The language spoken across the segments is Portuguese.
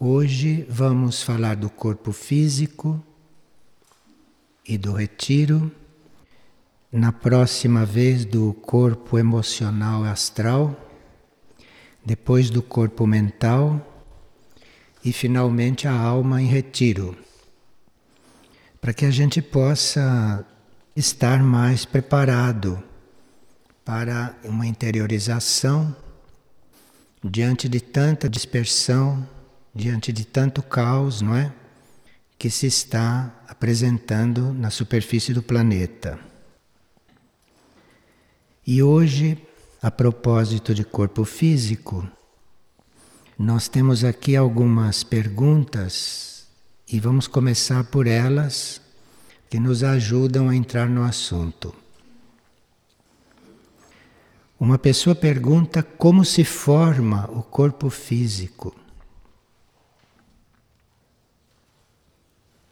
Hoje vamos falar do corpo físico e do retiro. Na próxima vez, do corpo emocional astral. Depois, do corpo mental. E finalmente, a alma em retiro. Para que a gente possa estar mais preparado para uma interiorização diante de tanta dispersão, diante de tanto caos, não é? Que se está apresentando na superfície do planeta. E hoje, a propósito de corpo físico, nós temos aqui algumas perguntas e vamos começar por elas que nos ajudam a entrar no assunto. Uma pessoa pergunta como se forma o corpo físico.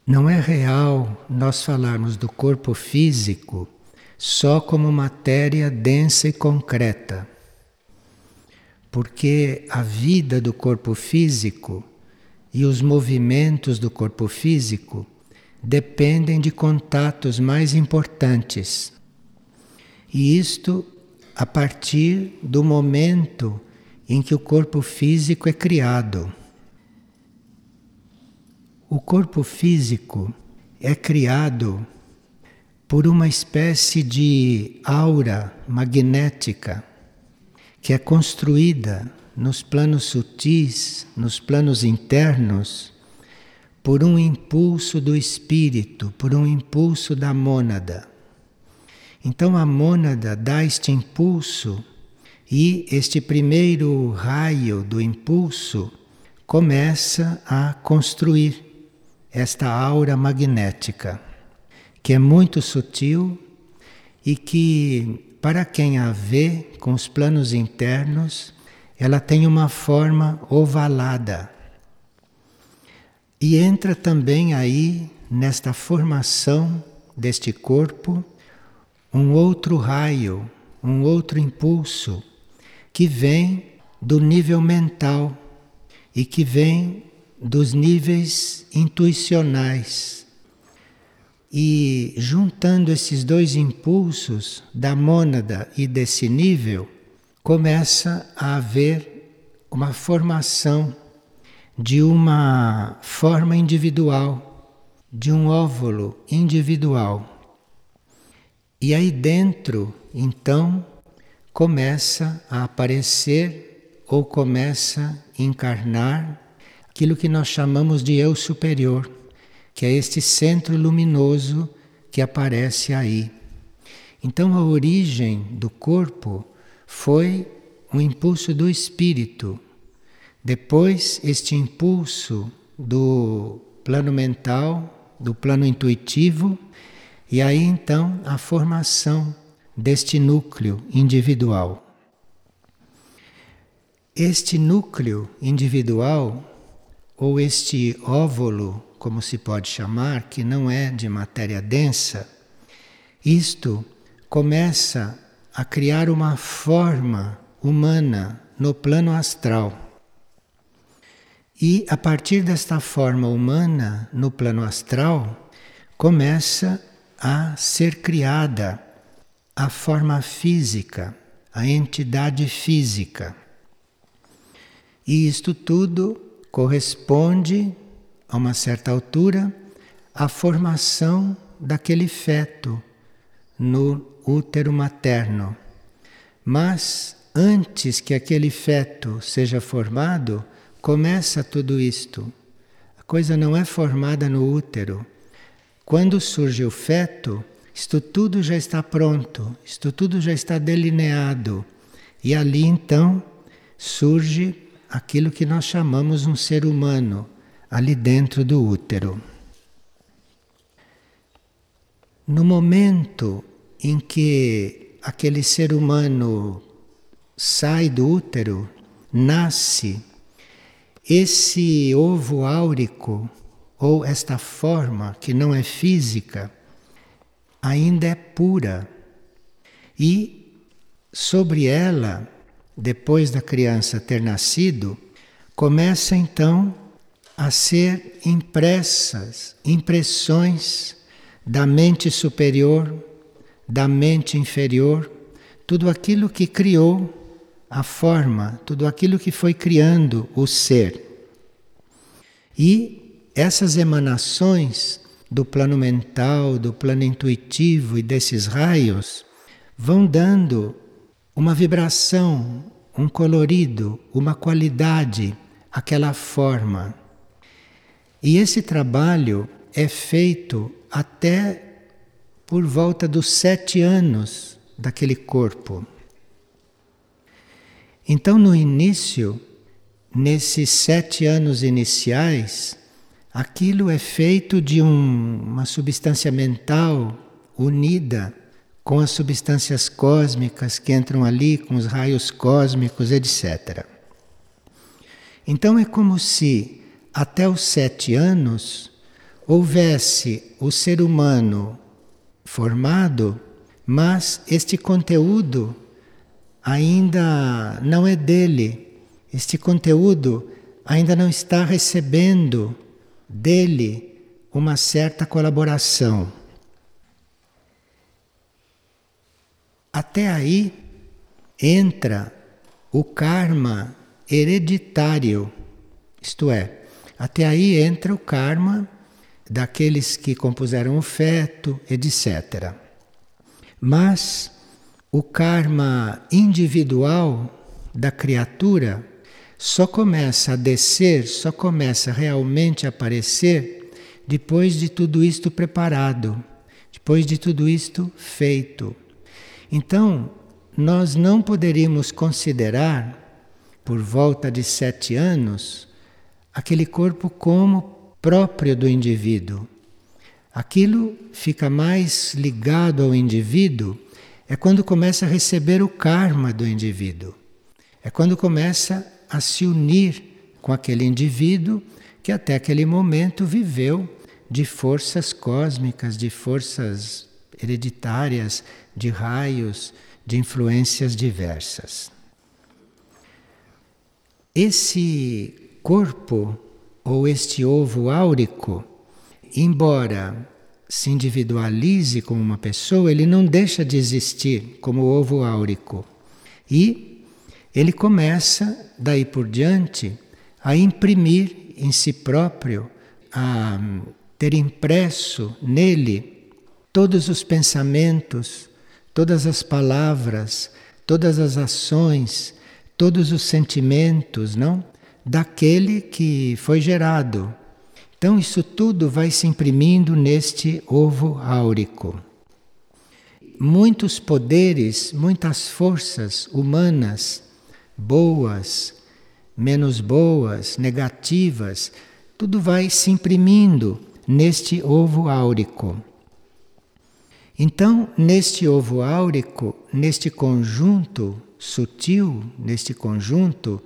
Não é real nós falarmos do corpo físico só como matéria densa e concreta. Porque a vida do corpo físico e os movimentos do corpo físico dependem de contatos mais importantes. E isto a partir do momento em que o corpo físico é criado. O corpo físico é criado por uma espécie de aura magnética que é construída nos planos sutis, nos planos internos, por um impulso do espírito, por um impulso da mônada. Então a mônada dá este impulso e este primeiro raio do impulso começa a construir esta aura magnética, que é muito sutil e que, para quem a vê com os planos internos, ela tem uma forma ovalada. E entra também aí nesta formação deste corpo um outro raio, um outro impulso que vem do nível mental e que vem dos níveis intuicionais. E juntando esses dois impulsos da mônada e desse nível, começa a haver uma formação de uma forma individual, de um óvulo individual. E aí dentro, então, começa a aparecer ou começa a encarnar aquilo que nós chamamos de eu superior, que é este centro luminoso que aparece aí. Então a origem do corpo foi um impulso do espírito. Depois, este impulso do plano mental, do plano intuitivo, e aí então a formação deste núcleo individual. Este núcleo individual, ou este óvulo, como se pode chamar, que não é de matéria densa, isto começa a criar uma forma humana no plano astral. E a partir desta forma humana no plano astral, começa a ser criada a forma física, a entidade física. E isto tudo corresponde, a uma certa altura, à formação daquele feto no útero materno. Mas antes que aquele feto seja formado, começa tudo isto. A coisa não é formada no útero quando surge o feto, isto tudo já está pronto, isto tudo já está delineado. E ali então surge aquilo que nós chamamos um ser humano, ali dentro do útero. No momento em que aquele ser humano sai do útero, nasce, esse ovo áurico ou esta forma que não é física ainda é pura. E sobre ela, depois da criança ter nascido, começa então a ser impressas, impressões da mente superior, da mente inferior, tudo aquilo que criou a forma, tudo aquilo que foi criando o ser. E essas emanações do plano mental, do plano intuitivo e desses raios vão dando uma vibração, um colorido, uma qualidade àquela forma. E esse trabalho é feito até por volta dos sete anos daquele corpo. Então, no início, nesses sete anos iniciais, aquilo é feito de um, uma substância mental unida com as substâncias cósmicas que entram ali, com os raios cósmicos, etc. Então é como se até os sete anos houvesse o ser humano formado, mas este conteúdo ainda não é dele. Este conteúdo ainda não está recebendo dele uma certa colaboração. Até aí entra o karma hereditário, isto é, até aí entra o karma daqueles que compuseram o feto, etc. Mas o karma individual da criatura só começa a descer, só começa realmente a aparecer depois de tudo isto preparado, depois de tudo isto feito. Então, nós não poderíamos considerar, por volta de sete anos, aquele corpo como próprio do indivíduo. Aquilo fica mais ligado ao indivíduo é quando começa a receber o karma do indivíduo. É quando começa a se unir com aquele indivíduo que até aquele momento viveu de forças cósmicas, de forças hereditárias, de raios, de influências diversas. Esse corpo ou este ovo áurico, embora se individualize como uma pessoa, ele não deixa de existir como ovo áurico. E ele começa, daí por diante, a imprimir em si próprio, a ter impresso nele todos os pensamentos, todas as palavras, todas as ações, todos os sentimentos, não? Daquele que foi gerado então, isso tudo vai se imprimindo neste ovo áurico. Muitos poderes, muitas forças humanas, boas, menos boas, negativas, tudo vai se imprimindo neste ovo áurico. Então, neste ovo áurico, neste conjunto sutil, neste conjunto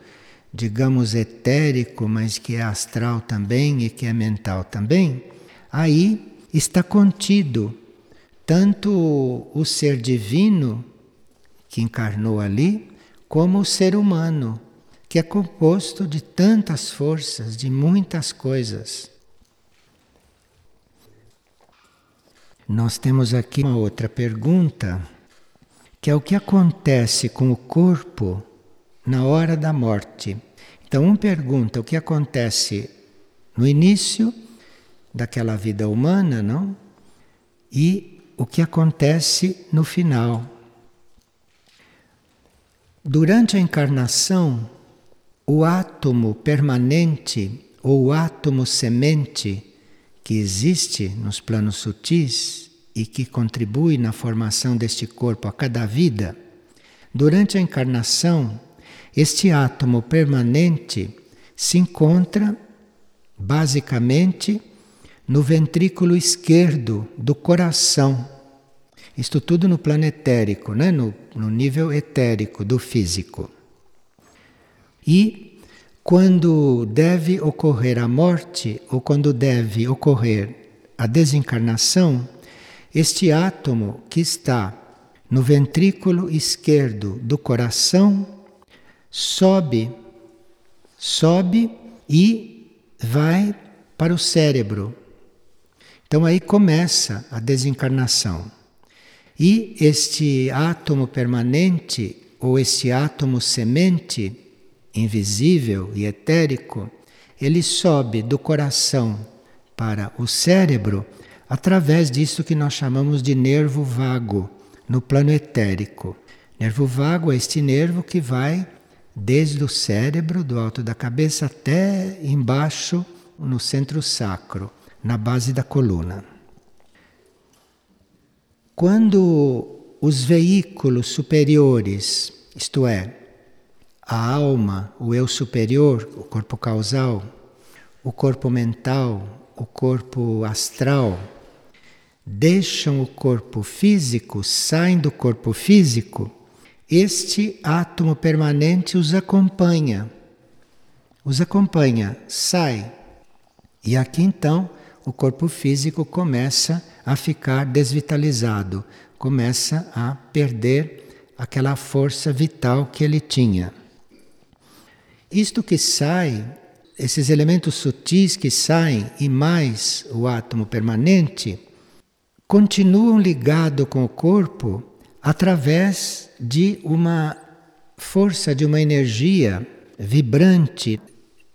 digamos, etérico, mas que é astral também e que é mental também, aí está contido tanto o ser divino que encarnou ali, como o ser humano, que é composto de tantas forças, de muitas coisas. Nós temos aqui uma outra pergunta, que é o que acontece com o corpo na hora da morte. Então, um pergunta o que acontece no início daquela vida humana, não? E o que acontece no final. Durante a encarnação, o átomo permanente ou o átomo semente que existe nos planos sutis e que contribui na formação deste corpo a cada vida, durante a encarnação, este átomo permanente se encontra basicamente no ventrículo esquerdo do coração. Isto tudo no plano etérico, né? no, no nível etérico do físico. E quando deve ocorrer a morte ou quando deve ocorrer a desencarnação, este átomo que está no ventrículo esquerdo do coração sobe, sobe e vai para o cérebro. Então aí começa a desencarnação. E este átomo permanente, ou este átomo semente, invisível e etérico, ele sobe do coração para o cérebro através disso que nós chamamos de nervo vago no plano etérico. Nervo vago é este nervo que vai desde o cérebro, do alto da cabeça, até embaixo no centro sacro, na base da coluna. Quando os veículos superiores, isto é, a alma, o eu superior, o corpo causal, o corpo mental, o corpo astral, deixam o corpo físico, saem do corpo físico, este átomo permanente os acompanha. Os acompanha, sai. E aqui então o corpo físico começa a ficar desvitalizado, começa a perder aquela força vital que ele tinha. Isto que sai esses elementos sutis que saem e mais o átomo permanente continuam ligados com o corpo através de uma força, de uma energia vibrante,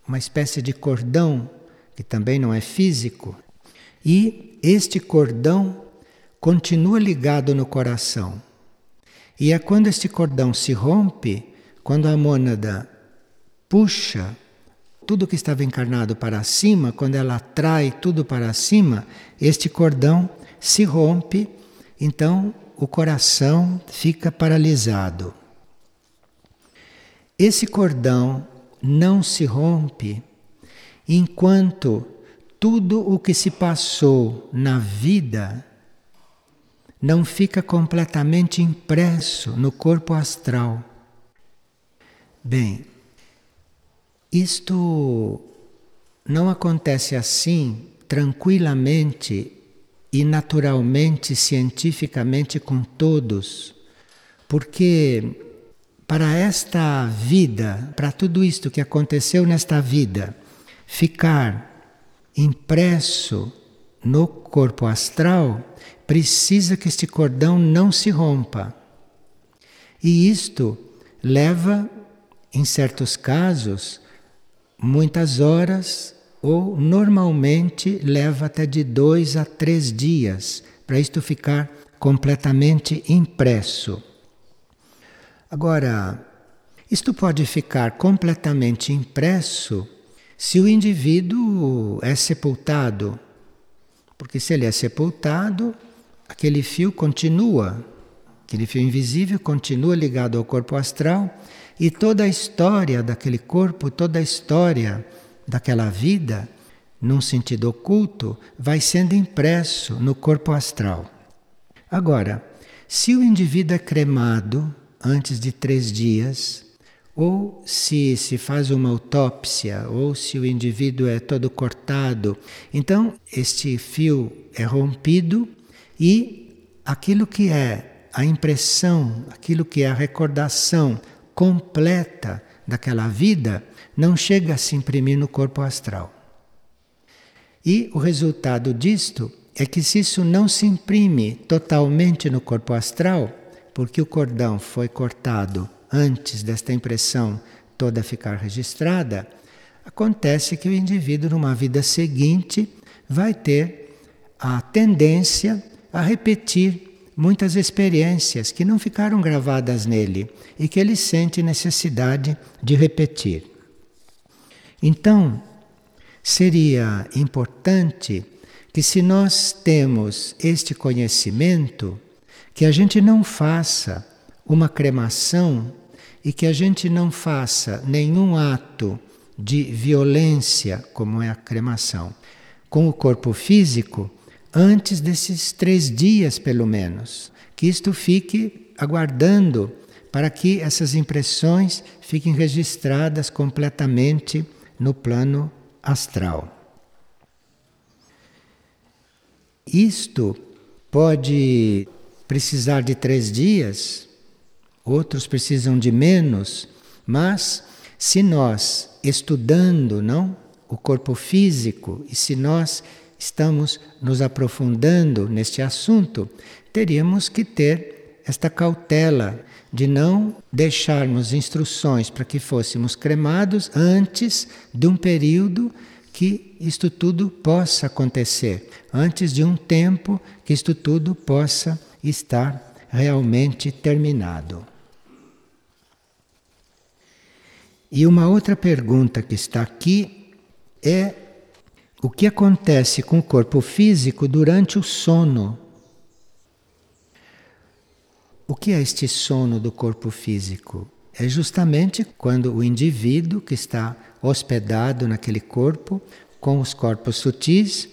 uma espécie de cordão que também não é físico. E este cordão continua ligado no coração. E é quando este cordão se rompe, quando a mônada puxa tudo que estava encarnado para cima, quando ela atrai tudo para cima, este cordão se rompe, então o coração fica paralisado. Esse cordão não se rompe enquanto tudo o que se passou na vida não fica completamente impresso no corpo astral. Bem, isto não acontece assim tranquilamente e naturalmente, cientificamente com todos, porque para esta vida, para tudo isto que aconteceu nesta vida, ficar impresso no corpo astral, precisa que este cordão não se rompa. E isto leva, em certos casos, muitas horas ou normalmente leva até de dois a três dias para isto ficar completamente impresso. Agora, isto pode ficar completamente impresso se o indivíduo é sepultado, porque se ele é sepultado, aquele fio continua, aquele fio invisível continua ligado ao corpo astral e toda a história daquele corpo, toda a história daquela vida, num sentido oculto, vai sendo impresso no corpo astral. Agora, se o indivíduo é cremado antes de três dias, ou se se faz uma autópsia, ou se o indivíduo é todo cortado, então este fio é rompido e aquilo que é a impressão, aquilo que é a recordação completa daquela vida não chega a se imprimir no corpo astral. E o resultado disto é que se isso não se imprime totalmente no corpo astral, porque o cordão foi cortado antes desta impressão toda ficar registrada, acontece que o indivíduo numa vida seguinte vai ter a tendência a repetir muitas experiências que não ficaram gravadas nele e que ele sente necessidade de repetir. Então, seria importante que, se nós temos este conhecimento, que a gente não faça uma cremação e que a gente não faça nenhum ato de violência, como é a cremação, com o corpo físico antes desses três dias, pelo menos. Que isto fique aguardando para que essas impressões fiquem registradas completamente no plano astral. Isto pode precisar de três dias, outros precisam de menos, mas se nós, estudando, não? o corpo físico e se nós estamos nos aprofundando neste assunto, teríamos que ter esta cautela de não deixarmos instruções para que fôssemos cremados antes de um período que isto tudo possa acontecer, antes de um tempo que isto tudo possa estar realmente terminado. E uma outra pergunta que está aqui é o que acontece com o corpo físico durante o sono. O que é este sono do corpo físico? É justamente quando o indivíduo que está hospedado naquele corpo, com os corpos sutis,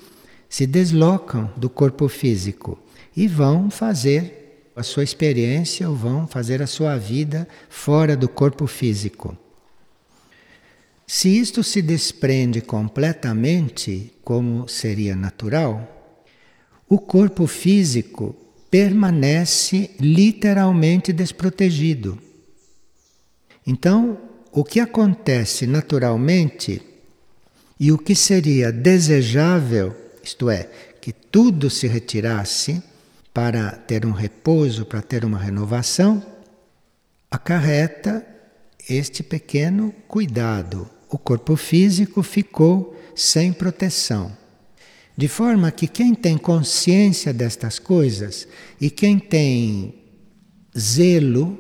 se deslocam do corpo físico e vão fazer a sua experiência ou vão fazer a sua vida fora do corpo físico. Se isto se desprende completamente, como seria natural, o corpo físico permanece literalmente desprotegido. Então, o que acontece naturalmente e o que seria desejável, isto é, que tudo se retirasse para ter um repouso, para ter uma renovação, acarreta este pequeno cuidado. O corpo físico ficou sem proteção. De forma que quem tem consciência destas coisas e quem tem zelo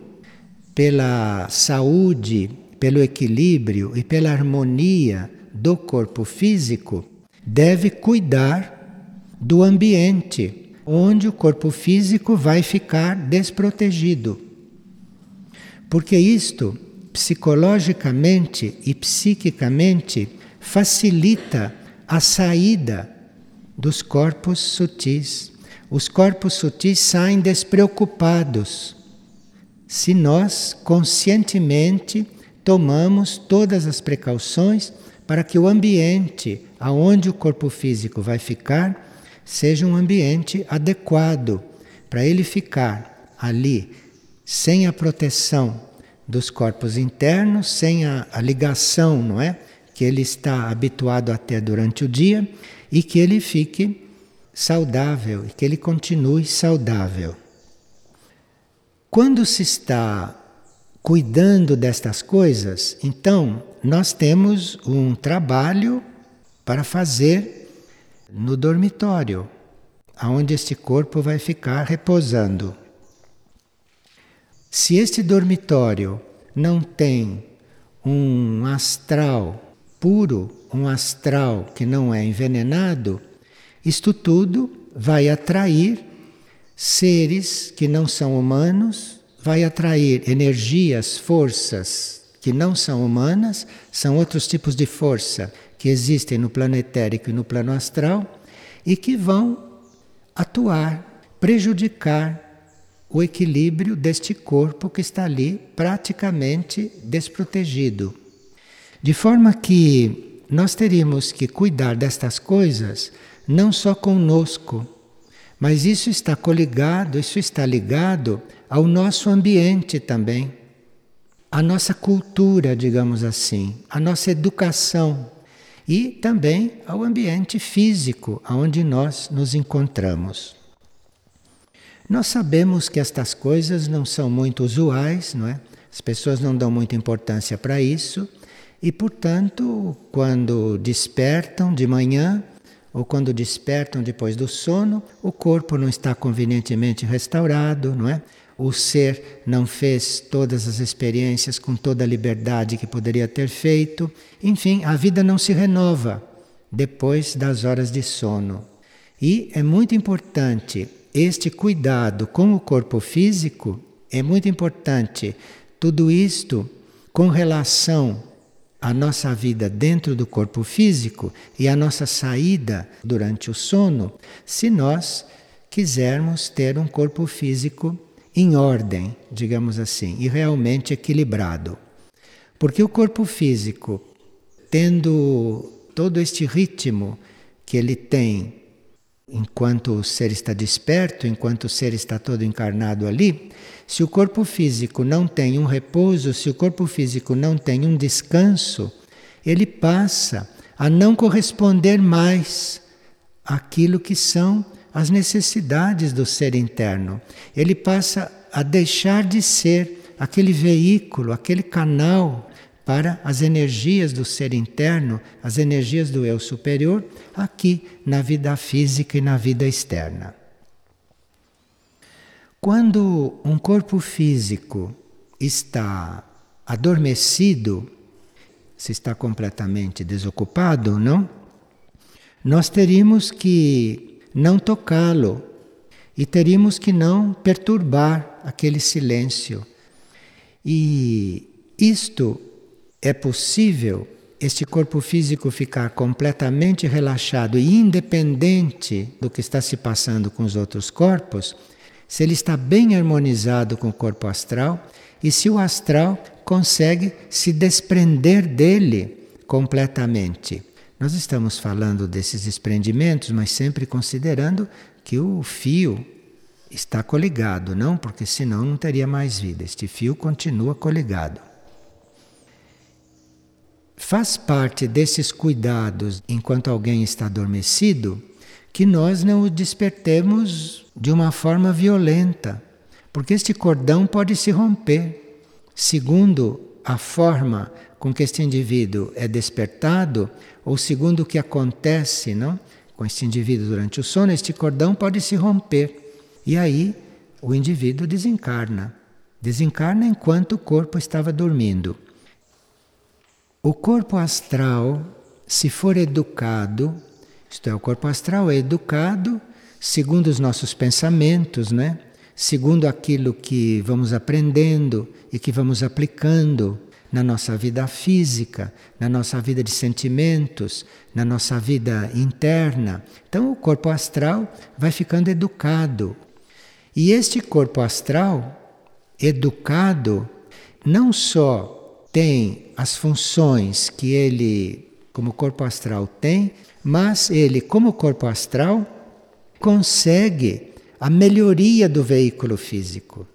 pela saúde, pelo equilíbrio e pela harmonia do corpo físico, deve cuidar do ambiente onde o corpo físico vai ficar desprotegido. Porque isto, psicologicamente e psiquicamente, facilita a saída dos corpos sutis. Os corpos sutis saem despreocupados se nós conscientemente tomamos todas as precauções para que o ambiente aonde o corpo físico vai ficar seja um ambiente adequado para ele ficar ali sem a proteção dos corpos internos, sem a, a ligação, não é, que ele está habituado a ter durante o dia e que ele fique saudável e que ele continue saudável. Quando se está cuidando destas coisas, então nós temos um trabalho para fazer no dormitório, aonde este corpo vai ficar repousando. Se este dormitório não tem um astral puro, um astral que não é envenenado, isto tudo vai atrair seres que não são humanos, vai atrair energias, forças que não são humanas, são outros tipos de força que existem no planetérico e no plano astral e que vão atuar, prejudicar o equilíbrio deste corpo que está ali praticamente desprotegido. De forma que nós teríamos que cuidar destas coisas não só conosco, mas isso está coligado, isso está ligado ao nosso ambiente também, à nossa cultura, digamos assim, à nossa educação e também ao ambiente físico onde nós nos encontramos. Nós sabemos que estas coisas não são muito usuais, não é? As pessoas não dão muita importância para isso e, portanto, quando despertam de manhã ou quando despertam depois do sono, o corpo não está convenientemente restaurado, não é? O ser não fez todas as experiências com toda a liberdade que poderia ter feito. Enfim, a vida não se renova depois das horas de sono. E é muito importante este cuidado com o corpo físico, é muito importante tudo isto com relação a nossa vida dentro do corpo físico e a nossa saída durante o sono, se nós quisermos ter um corpo físico em ordem, digamos assim, e realmente equilibrado. Porque o corpo físico, tendo todo este ritmo que ele tem enquanto o ser está desperto, enquanto o ser está todo encarnado ali, se o corpo físico não tem um repouso, se o corpo físico não tem um descanso, ele passa a não corresponder mais àquilo que são as necessidades do ser interno. Ele passa a deixar de ser aquele veículo, aquele canal para as energias do ser interno, as energias do eu superior, aqui na vida física e na vida externa. Quando um corpo físico está adormecido, se está completamente desocupado, não? Nós teríamos que não tocá-lo e teríamos que não perturbar aquele silêncio. E isto é possível este corpo físico ficar completamente relaxado e independente do que está se passando com os outros corpos, se ele está bem harmonizado com o corpo astral e se o astral consegue se desprender dele completamente. Nós estamos falando desses desprendimentos, mas sempre considerando que o fio está coligado, não? Porque senão não teria mais vida. Este fio continua coligado. Faz parte desses cuidados enquanto alguém está adormecido que nós não o despertemos de uma forma violenta, porque este cordão pode se romper. Segundo a forma com que este indivíduo é despertado, ou segundo o que acontece não? com este indivíduo durante o sono, este cordão pode se romper. E aí o indivíduo desencarna. Desencarna enquanto o corpo estava dormindo. O corpo astral, se for educado, isto é, o corpo astral é educado segundo os nossos pensamentos, né? segundo aquilo que vamos aprendendo e que vamos aplicando na nossa vida física, na nossa vida de sentimentos, na nossa vida interna. Então, o corpo astral vai ficando educado. E este corpo astral, educado, não só tem as funções que ele, como corpo astral, tem, mas ele, como corpo astral, consegue a melhoria do veículo físico.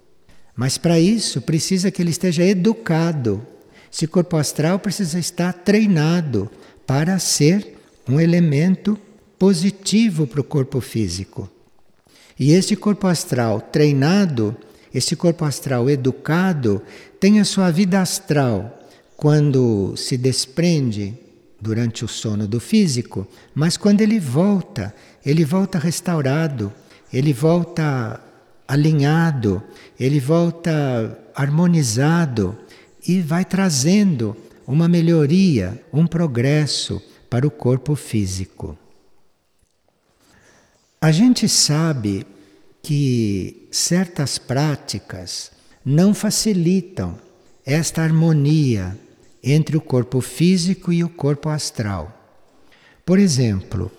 Mas para isso precisa que ele esteja educado. Esse corpo astral precisa estar treinado para ser um elemento positivo para o corpo físico. E este corpo astral treinado, este corpo astral educado, tem a sua vida astral quando se desprende durante o sono do físico, mas quando ele volta, ele volta restaurado, ele volta alinhado, ele volta harmonizado e vai trazendo uma melhoria, um progresso para o corpo físico. A gente sabe que certas práticas não facilitam esta harmonia entre o corpo físico e o corpo astral. Por exemplo,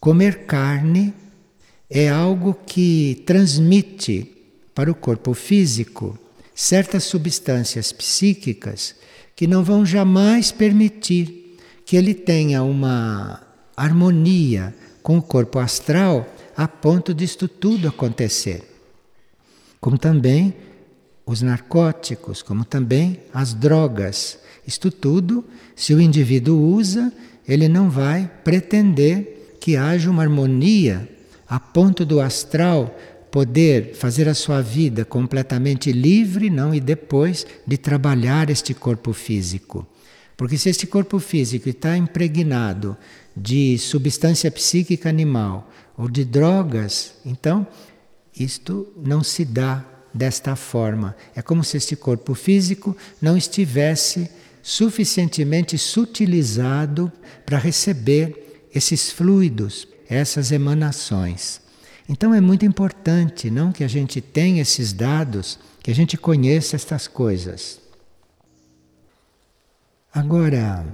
comer carne é algo que transmite para o corpo físico certas substâncias psíquicas que não vão jamais permitir que ele tenha uma harmonia com o corpo astral a ponto disto tudo acontecer. Como também os narcóticos, como também as drogas. Isto tudo, se o indivíduo usa, ele não vai pretender que haja uma harmonia a ponto do astral poder fazer a sua vida completamente livre, não, e depois de trabalhar este corpo físico. Porque se este corpo físico está impregnado de substância psíquica animal ou de drogas, então isto não se dá desta forma. É como se este corpo físico não estivesse suficientemente sutilizado para receber esses fluidos, essas emanações. Então é muito importante, não que a gente tenha esses dados, que a gente conheça estas coisas. Agora,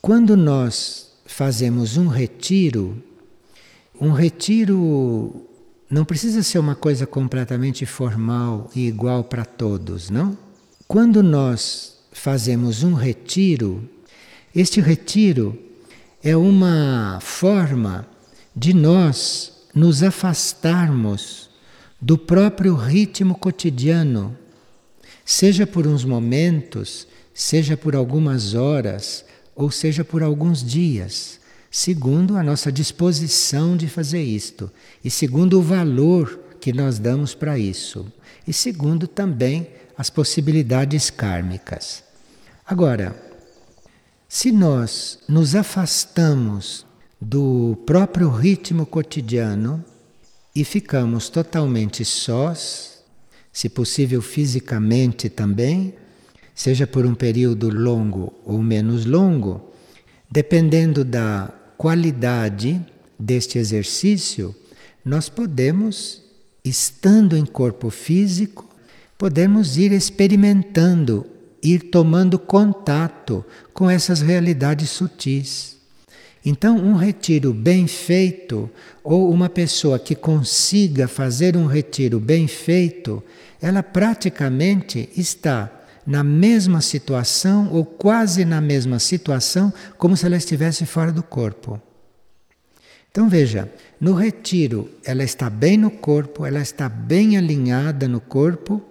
quando nós fazemos um retiro, um retiro não precisa ser uma coisa completamente formal e igual para todos, não? Quando nós fazemos um retiro, este retiro é uma forma de nós nos afastarmos do próprio ritmo cotidiano, seja por uns momentos, seja por algumas horas ou seja por alguns dias, segundo a nossa disposição de fazer isto e segundo o valor que nós damos para isso, e segundo também as possibilidades kármicas. Agora, se nós nos afastamos do próprio ritmo cotidiano e ficamos totalmente sós, se possível fisicamente também, seja por um período longo ou menos longo, dependendo da qualidade deste exercício, nós podemos, estando em corpo físico, podemos ir experimentando ir tomando contato com essas realidades sutis. Então, um retiro bem feito, ou uma pessoa que consiga fazer um retiro bem feito, ela praticamente está na mesma situação ou quase na mesma situação como se ela estivesse fora do corpo. Então veja, no retiro ela está bem no corpo, ela está bem alinhada no corpo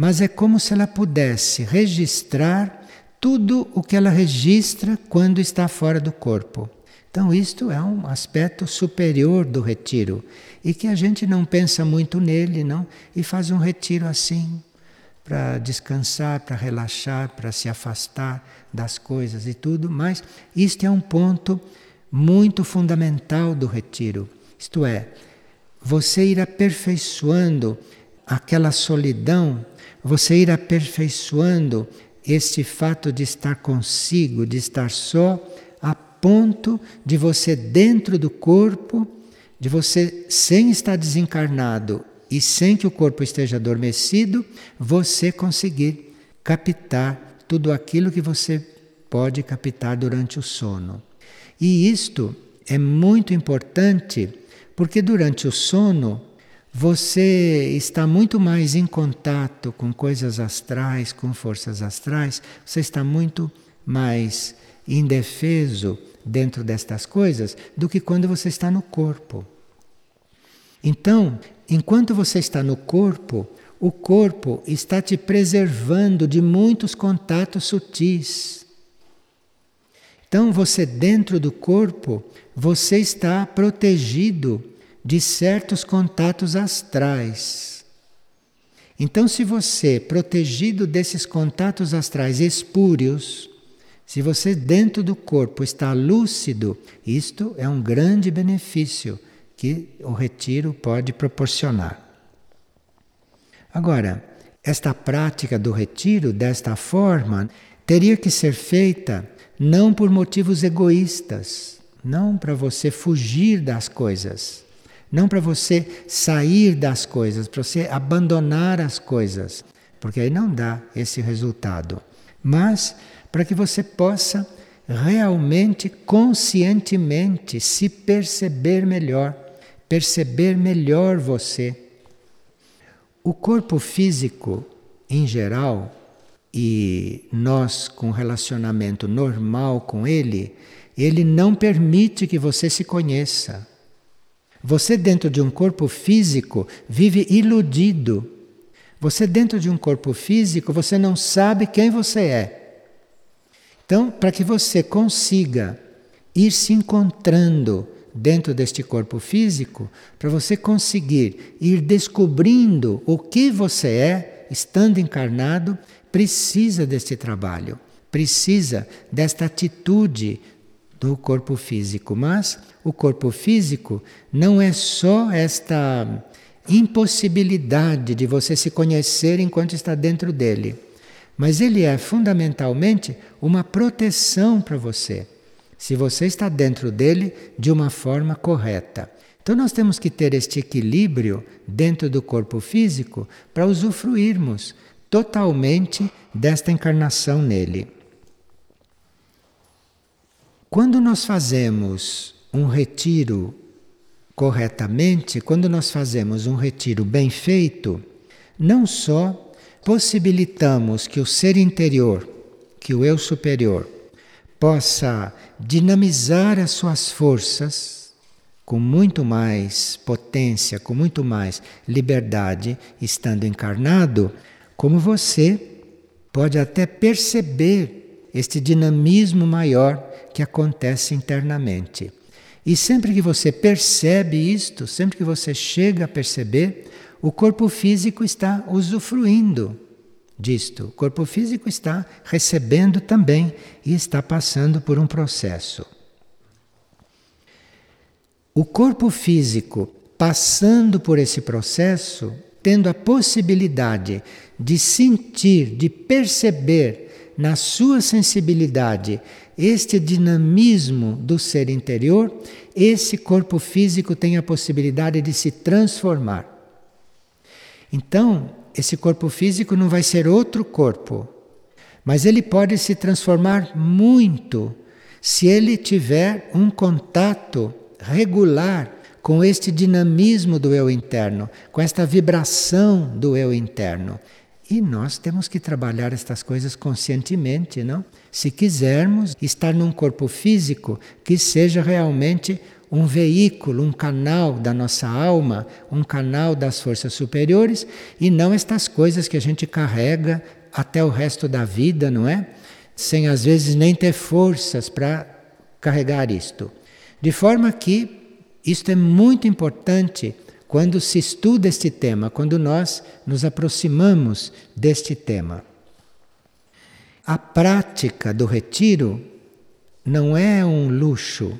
mas é como se ela pudesse registrar tudo o que ela registra quando está fora do corpo. Então, isto é um aspecto superior do retiro e que a gente não pensa muito nele, não, e faz um retiro assim para descansar, para relaxar, para se afastar das coisas e tudo, mas isto é um ponto muito fundamental do retiro. Isto é, você ir aperfeiçoando aquela solidão você ir aperfeiçoando este fato de estar consigo, de estar só, a ponto de você, dentro do corpo, de você, sem estar desencarnado e sem que o corpo esteja adormecido, você conseguir captar tudo aquilo que você pode captar durante o sono. E isto é muito importante porque durante o sono você está muito mais em contato com coisas astrais, com forças astrais, você está muito mais indefeso dentro destas coisas do que quando você está no corpo. Então, enquanto você está no corpo, o corpo está te preservando de muitos contatos sutis. Então, você dentro do corpo, você está protegido de certos contatos astrais. Então, se você, protegido desses contatos astrais espúrios, se você dentro do corpo está lúcido, isto é um grande benefício que o retiro pode proporcionar. Agora, esta prática do retiro, desta forma, teria que ser feita não por motivos egoístas, não para você fugir das coisas não para você sair das coisas, para você abandonar as coisas, porque aí não dá esse resultado. Mas para que você possa realmente, conscientemente se perceber melhor, perceber melhor você. O corpo físico, em geral, e nós com relacionamento normal com ele, ele não permite que você se conheça. Você, dentro de um corpo físico, vive iludido. Você, dentro de um corpo físico, você não sabe quem você é. Então, para que você consiga ir se encontrando dentro deste corpo físico, para você conseguir ir descobrindo o que você é, estando encarnado, precisa deste trabalho, precisa desta atitude do corpo físico. Mas o corpo físico não é só esta impossibilidade de você se conhecer enquanto está dentro dele, mas ele é fundamentalmente uma proteção para você, se você está dentro dele de uma forma correta. Então nós temos que ter este equilíbrio dentro do corpo físico para usufruirmos totalmente desta encarnação nele. Quando nós fazemos um retiro corretamente, quando nós fazemos um retiro bem feito, não só possibilitamos que o ser interior, que o eu superior, possa dinamizar as suas forças com muito mais potência, com muito mais liberdade, estando encarnado, como você pode até perceber este dinamismo maior que acontece internamente. E sempre que você percebe isto, sempre que você chega a perceber, o corpo físico está usufruindo disto. O corpo físico está recebendo também e está passando por um processo. O corpo físico passando por esse processo, tendo a possibilidade de sentir, de perceber na sua sensibilidade este dinamismo do ser interior, esse corpo físico tem a possibilidade de se transformar. Então, esse corpo físico não vai ser outro corpo, mas ele pode se transformar muito se ele tiver um contato regular com este dinamismo do eu interno, com esta vibração do eu interno. E nós temos que trabalhar estas coisas conscientemente, não? Se quisermos estar num corpo físico que seja realmente um veículo, um canal da nossa alma, um canal das forças superiores e não estas coisas que a gente carrega até o resto da vida, não é? Sem às vezes nem ter forças para carregar isto. De forma que isto é muito importante quando se estuda este tema, quando nós nos aproximamos deste tema. A prática do retiro não é um luxo,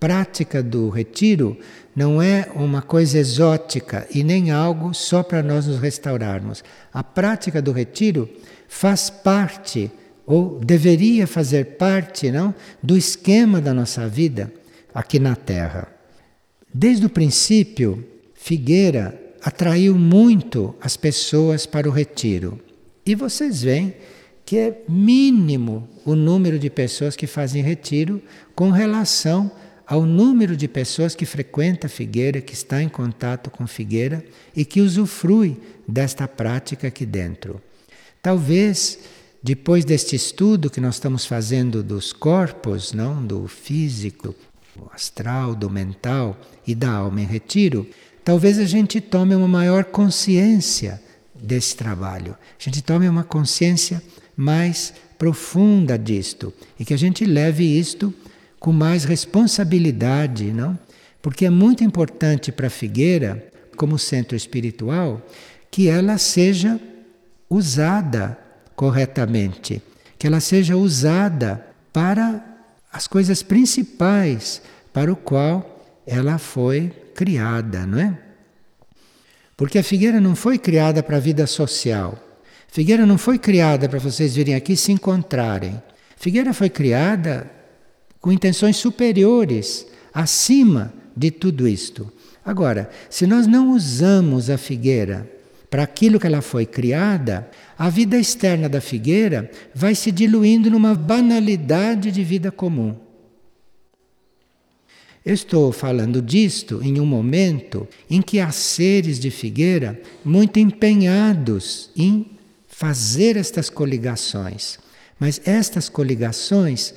prática do retiro não é uma coisa exótica e nem algo só para nós nos restaurarmos. A prática do retiro faz parte ou deveria fazer parte, não, do esquema da nossa vida aqui na Terra. Desde o princípio, Figueira atraiu muito as pessoas para o retiro. E vocês veem que é mínimo o número de pessoas que fazem retiro com relação ao número de pessoas que frequenta a Figueira, que está em contato com Figueira e que usufrui desta prática aqui dentro. Talvez depois deste estudo que nós estamos fazendo dos corpos, não, do físico, do astral, do mental e da alma em retiro, talvez a gente tome uma maior consciência desse trabalho. A gente tome uma consciência mais profunda disto e que a gente leve isto com mais responsabilidade, não? Porque é muito importante para a Figueira, como centro espiritual, que ela seja usada corretamente, que ela seja usada para as coisas principais para o qual ela foi criada, não é? Porque a figueira não foi criada para a vida social. Figueira não foi criada para vocês virem aqui se encontrarem. Figueira foi criada com intenções superiores, acima de tudo isto. Agora, se nós não usamos a figueira para aquilo que ela foi criada, a vida externa da figueira vai se diluindo numa banalidade de vida comum. Eu estou falando disto em um momento em que há seres de figueira muito empenhados em fazer estas coligações. Mas estas coligações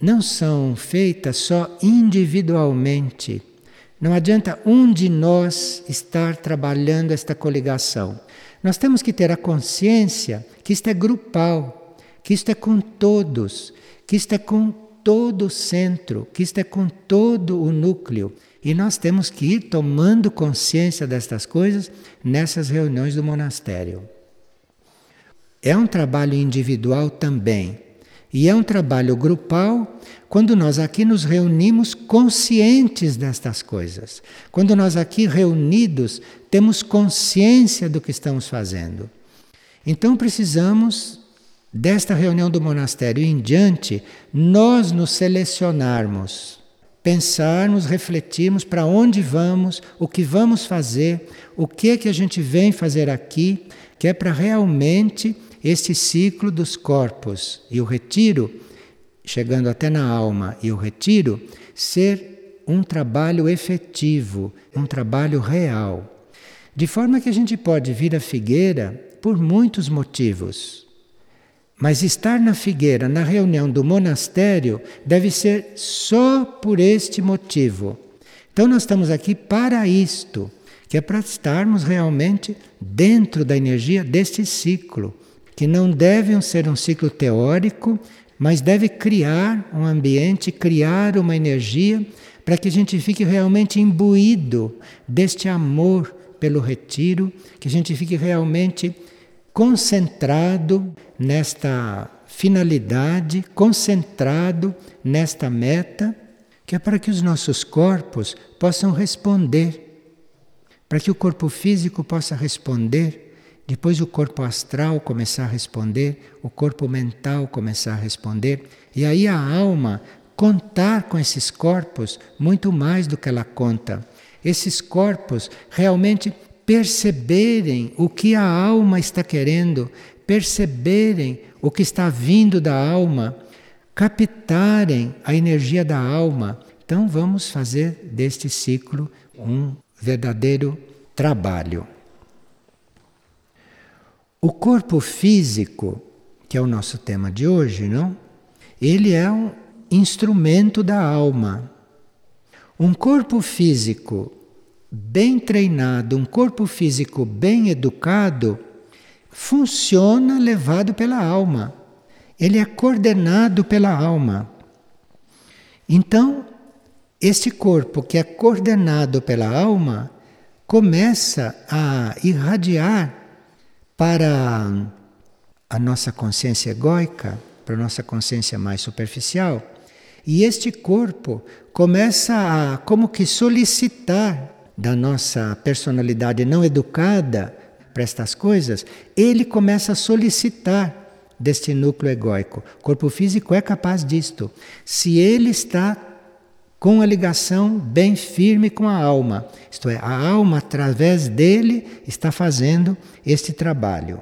não são feitas só individualmente. Não adianta um de nós estar trabalhando esta coligação. Nós temos que ter a consciência que isto é grupal, que isto é com todos, que isto é com todo o centro, que isto é com todo o núcleo. E nós temos que ir tomando consciência destas coisas nessas reuniões do monastério. É um trabalho individual também, e é um trabalho grupal quando nós aqui nos reunimos conscientes destas coisas. Quando nós aqui reunidos temos consciência do que estamos fazendo. Então precisamos, desta reunião do monastério em diante, nós nos selecionarmos, pensarmos, refletirmos para onde vamos, o que vamos fazer, o que é que a gente vem fazer aqui, que é para realmente este ciclo dos corpos e o retiro, chegando até na alma, e o retiro ser um trabalho efetivo, um trabalho real. De forma que a gente pode vir à figueira por muitos motivos. Mas estar na figueira, na reunião do monastério, deve ser só por este motivo. Então nós estamos aqui para isto, que é para estarmos realmente dentro da energia deste ciclo que não devem ser um ciclo teórico, mas deve criar um ambiente, criar uma energia para que a gente fique realmente imbuído deste amor pelo retiro, que a gente fique realmente concentrado nesta finalidade, concentrado nesta meta, que é para que os nossos corpos possam responder, para que o corpo físico possa responder, depois o corpo astral começar a responder, o corpo mental começar a responder, e aí a alma contar com esses corpos muito mais do que ela conta. Esses corpos realmente perceberem o que a alma está querendo, perceberem o que está vindo da alma, captarem a energia da alma. Então vamos fazer deste ciclo um verdadeiro trabalho. O corpo físico, que é o nosso tema de hoje, não? Ele é um instrumento da alma. Um corpo físico bem treinado, um corpo físico bem educado, funciona levado pela alma. Ele é coordenado pela alma. Então, este corpo que é coordenado pela alma começa a irradiar para a nossa consciência egóica, para a nossa consciência mais superficial, e este corpo começa a como que solicitar da nossa personalidade não educada para estas coisas, ele começa a solicitar deste núcleo egóico. O corpo físico é capaz disto. Se ele está com a ligação bem firme com a alma, isto é, a alma através dele está fazendo este trabalho.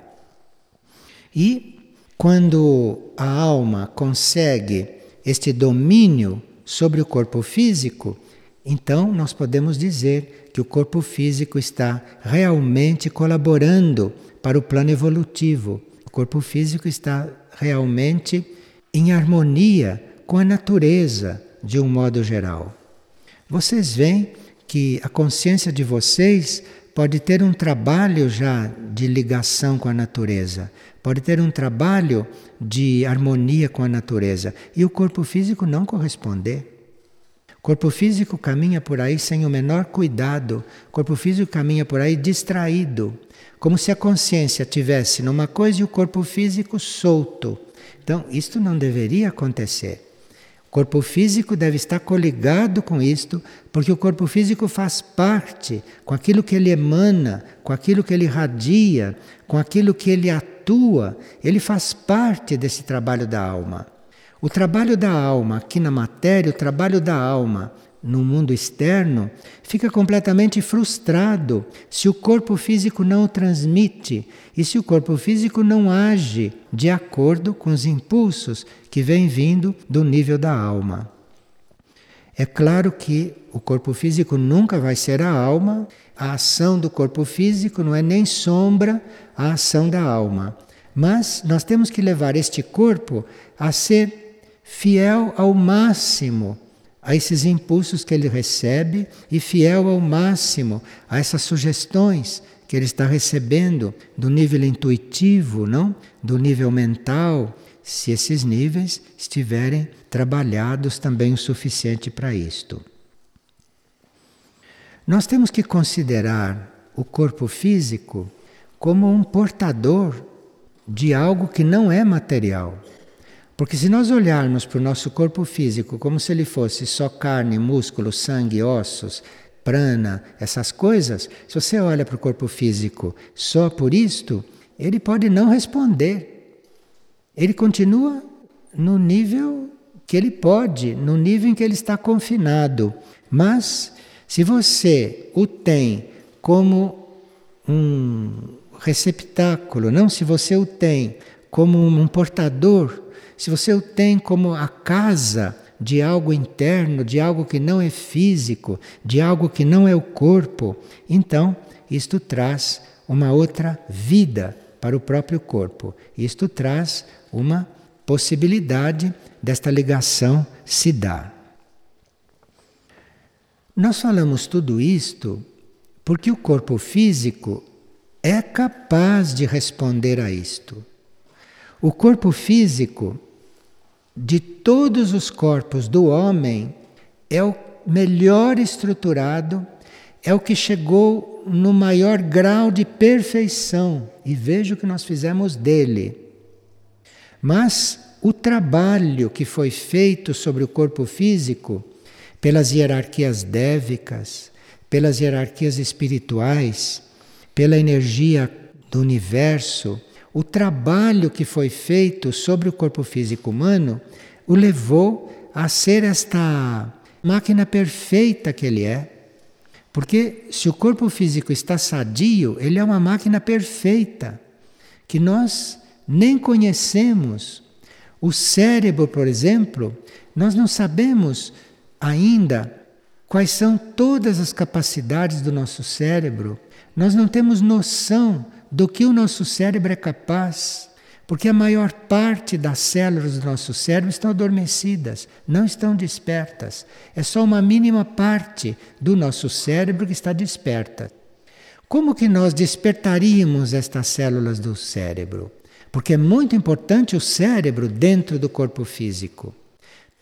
E quando a alma consegue este domínio sobre o corpo físico, então nós podemos dizer que o corpo físico está realmente colaborando para o plano evolutivo. O corpo físico está realmente em harmonia com a natureza, de um modo geral. Vocês veem que a consciência de vocês pode ter um trabalho já de ligação com a natureza, pode ter um trabalho de harmonia com a natureza e o corpo físico não corresponder. O corpo físico caminha por aí sem o menor cuidado, o corpo físico caminha por aí distraído, como se a consciência tivesse numa coisa e o corpo físico solto. Então, isto não deveria acontecer corpo físico deve estar coligado com isto, porque o corpo físico faz parte com aquilo que ele emana, com aquilo que ele radia, com aquilo que ele atua, ele faz parte desse trabalho da alma. O trabalho da alma aqui na matéria, o trabalho da alma no mundo externo, fica completamente frustrado se o corpo físico não o transmite e se o corpo físico não age de acordo com os impulsos que vêm vindo do nível da alma. É claro que o corpo físico nunca vai ser a alma, a ação do corpo físico não é nem sombra a ação da alma. Mas nós temos que levar este corpo a ser fiel ao máximo a esses impulsos que ele recebe e fiel ao máximo a essas sugestões que ele está recebendo do nível intuitivo, não? Do nível mental, se esses níveis estiverem trabalhados também o suficiente para isto. Nós temos que considerar o corpo físico como um portador de algo que não é material. Porque se nós olharmos para o nosso corpo físico como se ele fosse só carne, músculo, sangue, ossos, prana, essas coisas, se você olha para o corpo físico só por isto, ele pode não responder. Ele continua no nível que ele pode, no nível em que ele está confinado. Mas se você o tem como um receptáculo, não se você o tem como um portador se você o tem como a casa de algo interno, de algo que não é físico, de algo que não é o corpo, então isto traz uma outra vida para o próprio corpo. Isto traz uma possibilidade desta ligação se dar. Nós falamos tudo isto porque o corpo físico é capaz de responder a isto. O corpo físico de todos os corpos do homem, é o melhor estruturado, é o que chegou no maior grau de perfeição. E veja o que nós fizemos dele. Mas o trabalho que foi feito sobre o corpo físico, pelas hierarquias dévicas, pelas hierarquias espirituais, pela energia do universo, o trabalho que foi feito sobre o corpo físico humano o levou a ser esta máquina perfeita que ele é. Porque se o corpo físico está sadio, ele é uma máquina perfeita, que nós nem conhecemos. O cérebro, por exemplo, nós não sabemos ainda quais são todas as capacidades do nosso cérebro. Nós não temos noção do que o nosso cérebro é capaz, porque a maior parte das células do nosso cérebro estão adormecidas, não estão despertas. É só uma mínima parte do nosso cérebro que está desperta. Como que nós despertaríamos estas células do cérebro? Porque é muito importante o cérebro dentro do corpo físico.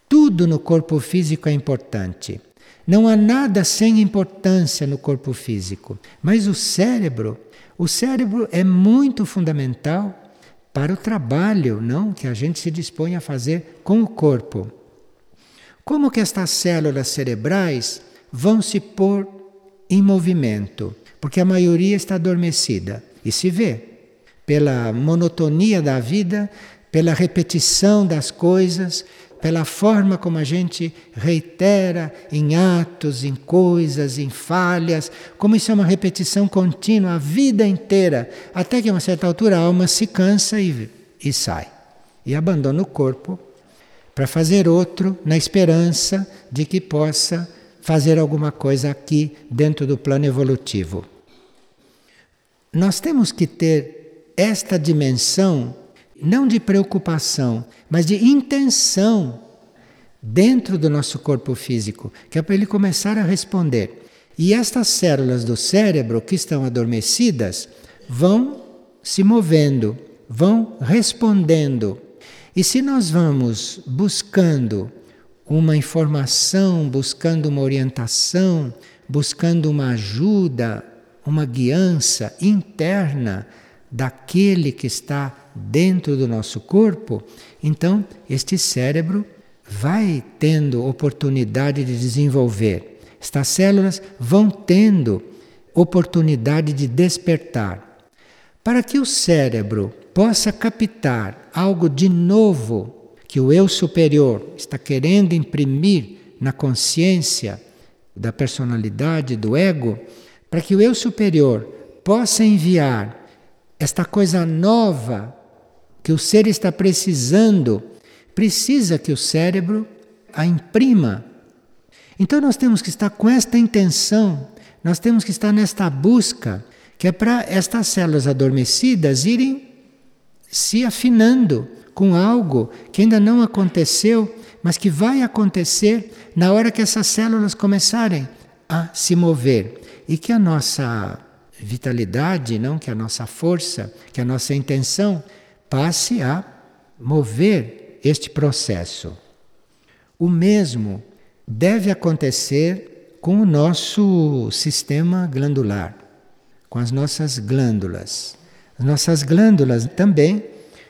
Tudo no corpo físico é importante. Não há nada sem importância no corpo físico, mas o cérebro o cérebro é muito fundamental para o trabalho, não, que a gente se dispõe a fazer com o corpo. Como que estas células cerebrais vão se pôr em movimento? Porque a maioria está adormecida e se vê pela monotonia da vida, pela repetição das coisas, pela forma como a gente reitera em atos, em coisas, em falhas, como isso é uma repetição contínua a vida inteira, até que a uma certa altura a alma se cansa e, e sai, e abandona o corpo para fazer outro na esperança de que possa fazer alguma coisa aqui dentro do plano evolutivo. Nós temos que ter esta dimensão não de preocupação, mas de intenção dentro do nosso corpo físico, que é para ele começar a responder. E estas células do cérebro que estão adormecidas vão se movendo, vão respondendo. E se nós vamos buscando uma informação, buscando uma orientação, buscando uma ajuda, uma guiança interna daquele que está dentro do nosso corpo, então este cérebro vai tendo oportunidade de desenvolver. Estas células vão tendo oportunidade de despertar. Para que o cérebro possa captar algo de novo que o eu superior está querendo imprimir na consciência da personalidade, do ego, para que o eu superior possa enviar esta coisa nova que o ser está precisando, precisa que o cérebro a imprima. Então nós temos que estar com esta intenção, nós temos que estar nesta busca, que é para estas células adormecidas irem se afinando com algo que ainda não aconteceu, mas que vai acontecer na hora que essas células começarem a se mover e que a nossa vitalidade, não que a nossa força, que a nossa intenção passe a mover este processo. O mesmo deve acontecer com o nosso sistema glandular, com as nossas glândulas. As nossas glândulas também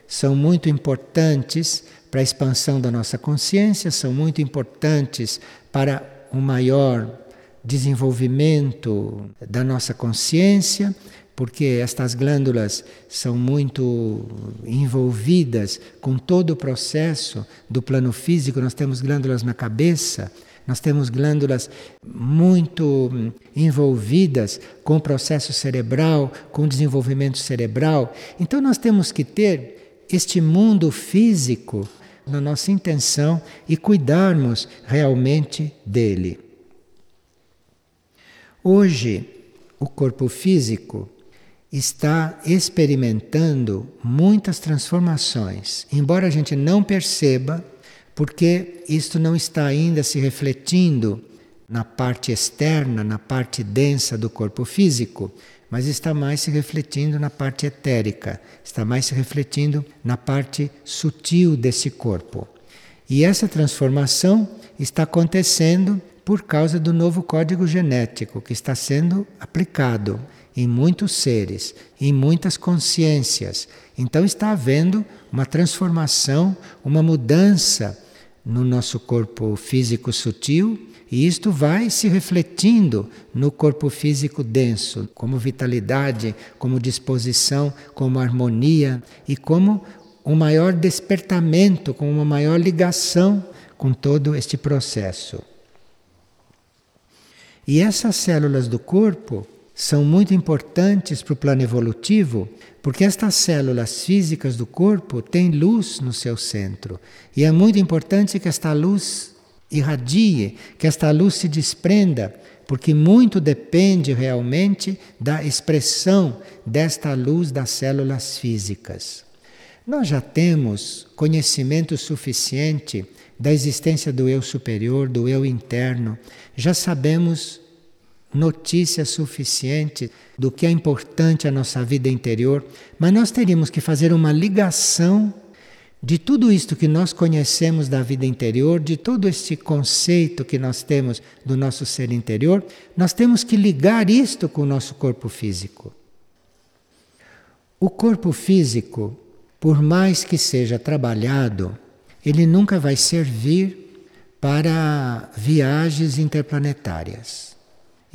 são muito importantes para a expansão da nossa consciência, são muito importantes para um maior desenvolvimento da nossa consciência, porque estas glândulas são muito envolvidas com todo o processo do plano físico. Nós temos glândulas na cabeça, nós temos glândulas muito envolvidas com o processo cerebral, com o desenvolvimento cerebral. Então nós temos que ter este mundo físico na nossa intenção e cuidarmos realmente dele. Hoje, o corpo físico está experimentando muitas transformações, embora a gente não perceba, porque isto não está ainda se refletindo na parte externa, na parte densa do corpo físico, mas está mais se refletindo na parte etérica, está mais se refletindo na parte sutil desse corpo. E essa transformação está acontecendo por causa do novo código genético que está sendo aplicado em muitos seres, em muitas consciências. Então está havendo uma transformação, uma mudança no nosso corpo físico sutil, e isto vai se refletindo no corpo físico denso, como vitalidade, como disposição, como harmonia e como um maior despertamento, com uma maior ligação com todo este processo. E essas células do corpo são muito importantes para o plano evolutivo, porque estas células físicas do corpo têm luz no seu centro. E é muito importante que esta luz irradie, que esta luz se desprenda, porque muito depende realmente da expressão desta luz das células físicas. Nós já temos conhecimento suficiente da existência do eu superior, do eu interno, já sabemos notícia suficiente do que é importante a nossa vida interior, mas nós teríamos que fazer uma ligação de tudo isto que nós conhecemos da vida interior, de todo este conceito que nós temos do nosso ser interior, nós temos que ligar isto com o nosso corpo físico. O corpo físico, por mais que seja trabalhado, ele nunca vai servir para viagens interplanetárias.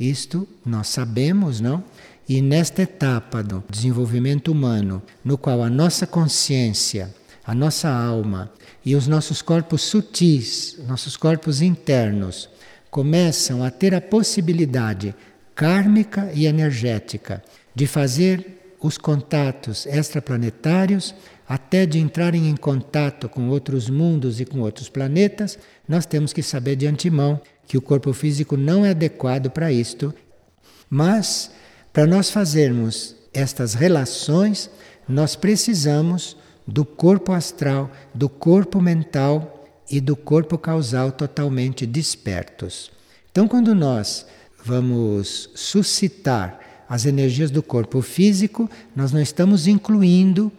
Isto nós sabemos, não? E nesta etapa do desenvolvimento humano, no qual a nossa consciência, a nossa alma e os nossos corpos sutis, nossos corpos internos, começam a ter a possibilidade kármica e energética de fazer os contatos extraplanetários, até de entrarem em contato com outros mundos e com outros planetas, nós temos que saber de antemão que o corpo físico não é adequado para isto, mas para nós fazermos estas relações, nós precisamos do corpo astral, do corpo mental e do corpo causal totalmente despertos. Então, quando nós vamos suscitar as energias do corpo físico, nós não estamos incluindo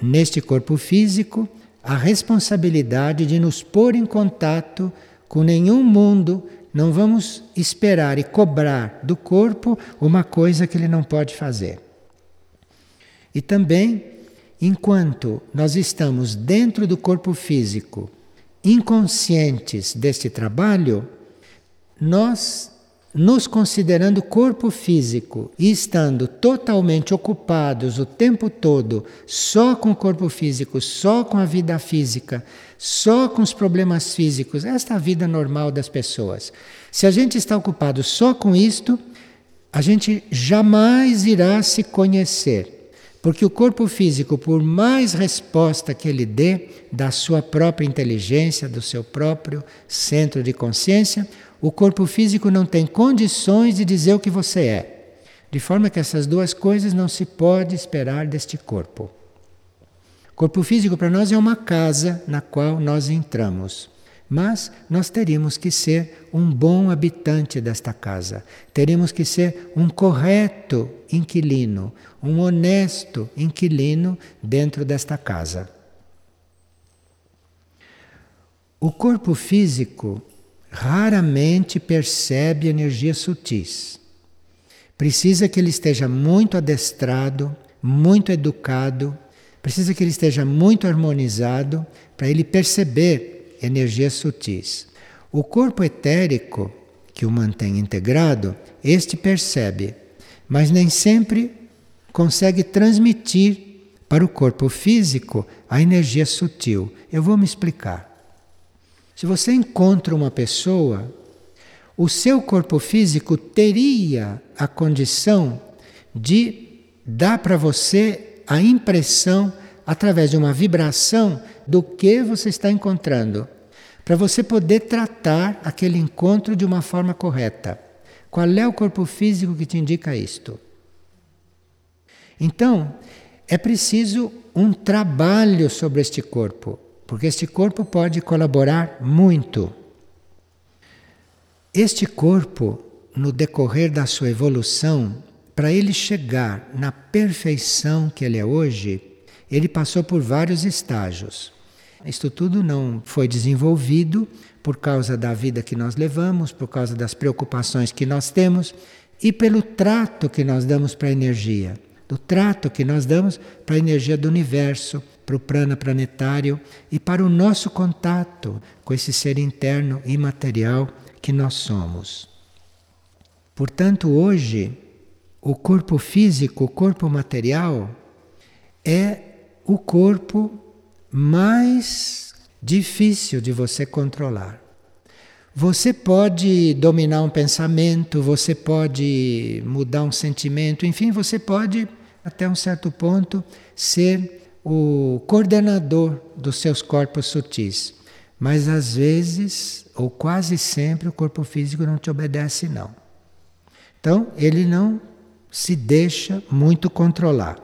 neste corpo físico a responsabilidade de nos pôr em contato com nenhum mundo, não vamos esperar e cobrar do corpo uma coisa que ele não pode fazer. E também, enquanto nós estamos dentro do corpo físico, inconscientes deste trabalho, nós nos considerando corpo físico e estando totalmente ocupados o tempo todo só com o corpo físico, só com a vida física, só com os problemas físicos, esta é a vida normal das pessoas. Se a gente está ocupado só com isto, a gente jamais irá se conhecer. Porque o corpo físico, por mais resposta que ele dê da sua própria inteligência, do seu próprio centro de consciência, o corpo físico não tem condições de dizer o que você é. De forma que essas duas coisas não se pode esperar deste corpo. Corpo físico para nós é uma casa na qual nós entramos. Mas nós teríamos que ser um bom habitante desta casa. Teríamos que ser um correto inquilino, um honesto inquilino dentro desta casa. O corpo físico raramente percebe energias sutis. Precisa que ele esteja muito adestrado, muito educado, precisa que ele esteja muito harmonizado para ele perceber energias sutis. O corpo etérico, que o mantém integrado, este percebe, mas nem sempre consegue transmitir para o corpo físico a energia sutil. Eu vou me explicar. Se você encontra uma pessoa, o seu corpo físico teria a condição de dar para você a impressão, através de uma vibração, do que você está encontrando, para você poder tratar aquele encontro de uma forma correta. Qual é o corpo físico que te indica isto? Então, é preciso um trabalho sobre este corpo porque este corpo pode colaborar muito. Este corpo, no decorrer da sua evolução, para ele chegar na perfeição que ele é hoje, ele passou por vários estágios. Isto tudo não foi desenvolvido por causa da vida que nós levamos, por causa das preocupações que nós temos e pelo trato que nós damos para a energia, do trato que nós damos para a energia do universo, para o prana planetário e para o nosso contato com esse ser interno imaterial que nós somos. Portanto, hoje, o corpo físico, o corpo material, é o corpo mais difícil de você controlar. Você pode dominar um pensamento, você pode mudar um sentimento, enfim, você pode, até um certo ponto, ser o coordenador dos seus corpos sutis. Mas às vezes, ou quase sempre, o corpo físico não te obedece, não. Então, ele não se deixa muito controlar.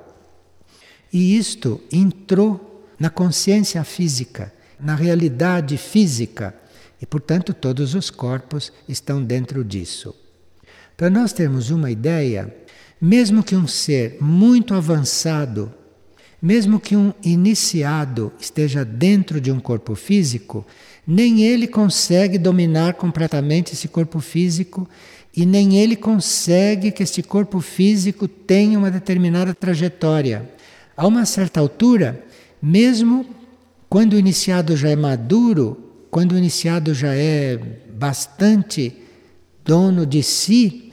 E isto entrou na consciência física, na realidade física, e portanto todos os corpos estão dentro disso. Para nós termos uma ideia, mesmo que um ser muito avançado, mesmo que um iniciado esteja dentro de um corpo físico, nem ele consegue dominar completamente esse corpo físico e nem ele consegue que este corpo físico tenha uma determinada trajetória. A uma certa altura, mesmo quando o iniciado já é maduro, quando o iniciado já é bastante dono de si,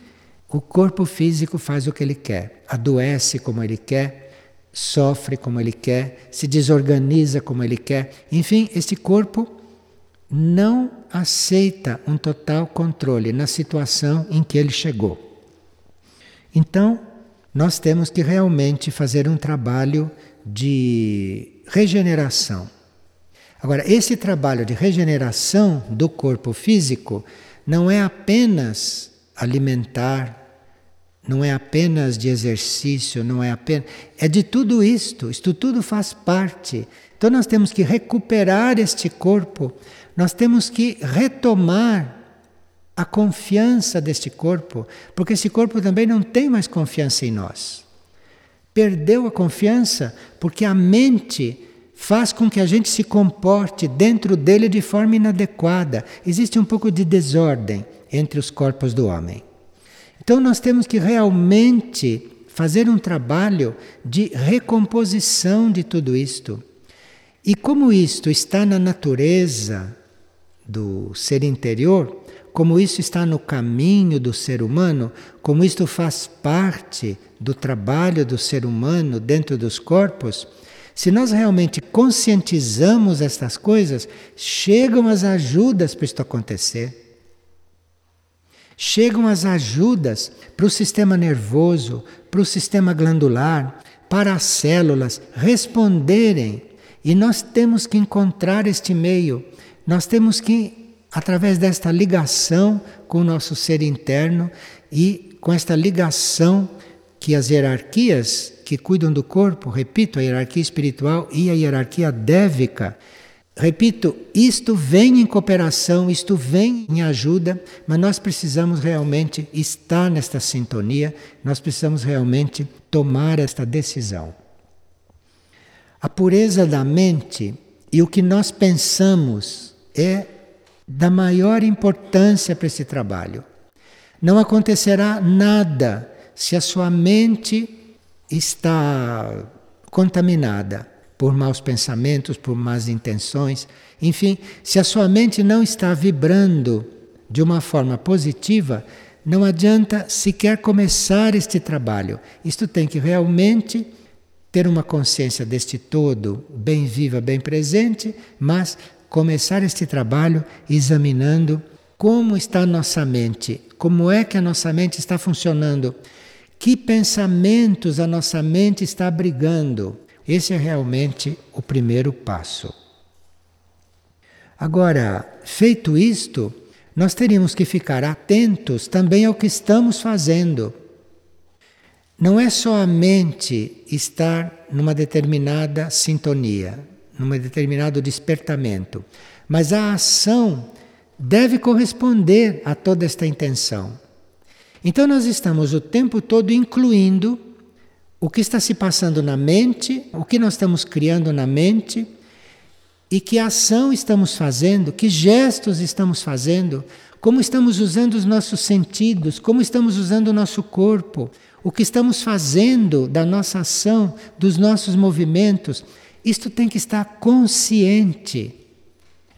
o corpo físico faz o que ele quer, adoece como ele quer, sofre como ele quer, se desorganiza como ele quer. Enfim, este corpo não aceita um total controle na situação em que ele chegou. Então, nós temos que realmente fazer um trabalho de regeneração. Agora, esse trabalho de regeneração do corpo físico não é apenas alimentar, não é apenas de exercício, não é apenas. É de tudo isto, isto tudo faz parte. Então nós temos que recuperar este corpo nós temos que retomar a confiança deste corpo, porque esse corpo também não tem mais confiança em nós. Perdeu a confiança porque a mente faz com que a gente se comporte dentro dele de forma inadequada. Existe um pouco de desordem entre os corpos do homem. Então nós temos que realmente fazer um trabalho de recomposição de tudo isto. E como isto está na natureza do ser interior, como isso está no caminho do ser humano, como isto faz parte do trabalho do ser humano dentro dos corpos, se nós realmente conscientizamos estas coisas, chegam as ajudas para isto acontecer. Chegam as ajudas para o sistema nervoso, para o sistema glandular, para as células responderem. E nós temos que encontrar este meio nós temos que, através desta ligação com o nosso ser interno e com esta ligação que as hierarquias que cuidam do corpo, repito, a hierarquia espiritual e a hierarquia dévica, repito, isto vem em cooperação, isto vem em ajuda, mas nós precisamos realmente estar nesta sintonia, nós precisamos realmente tomar esta decisão. A pureza da mente e o que nós pensamos é da maior importância para esse trabalho. Não acontecerá nada se a sua mente está contaminada por maus pensamentos, por más intenções, enfim, se a sua mente não está vibrando de uma forma positiva, não adianta sequer começar este trabalho. Isto tem que realmente ter uma consciência deste todo bem viva, bem presente, mas começar este trabalho examinando como está a nossa mente, como é que a nossa mente está funcionando, que pensamentos a nossa mente está abrigando. Esse é realmente o primeiro passo. Agora, feito isto, nós teríamos que ficar atentos também ao que estamos fazendo. Não é só a mente estar numa determinada sintonia num determinado despertamento. Mas a ação deve corresponder a toda esta intenção. Então nós estamos o tempo todo incluindo o que está se passando na mente, o que nós estamos criando na mente, E que ação estamos fazendo, que gestos estamos fazendo, como estamos usando os nossos sentidos, como estamos usando o nosso corpo, o que estamos fazendo da nossa ação, dos nossos movimentos. Isto tem que estar consciente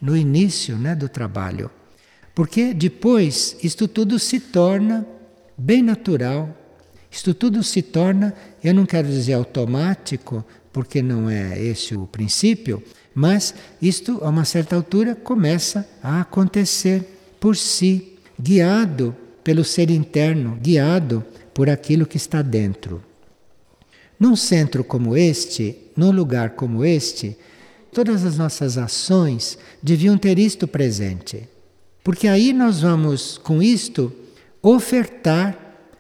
no início né, do trabalho. Porque depois isto tudo se torna bem natural, isto tudo se torna, eu não quero dizer automático, porque não é esse o princípio, mas isto a uma certa altura começa a acontecer por si, guiado pelo ser interno, guiado por aquilo que está dentro. Num centro como este, num lugar como este, todas as nossas ações deviam ter isto presente. Porque aí nós vamos, com isto, ofertar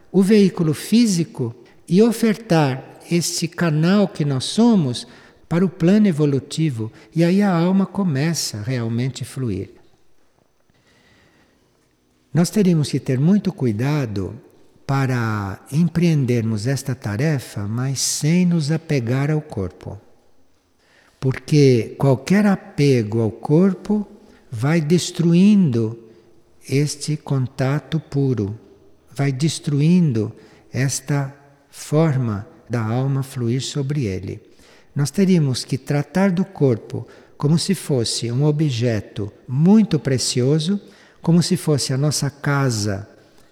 o veículo físico e ofertar este canal que nós somos para o plano evolutivo. E aí a alma começa realmente a fluir. Nós teríamos que ter muito cuidado para empreendermos esta tarefa, mas sem nos apegar ao corpo. Porque qualquer apego ao corpo vai destruindo este contato puro, vai destruindo esta forma da alma fluir sobre ele. Nós teríamos que tratar do corpo como se fosse um objeto muito precioso, como se fosse a nossa casa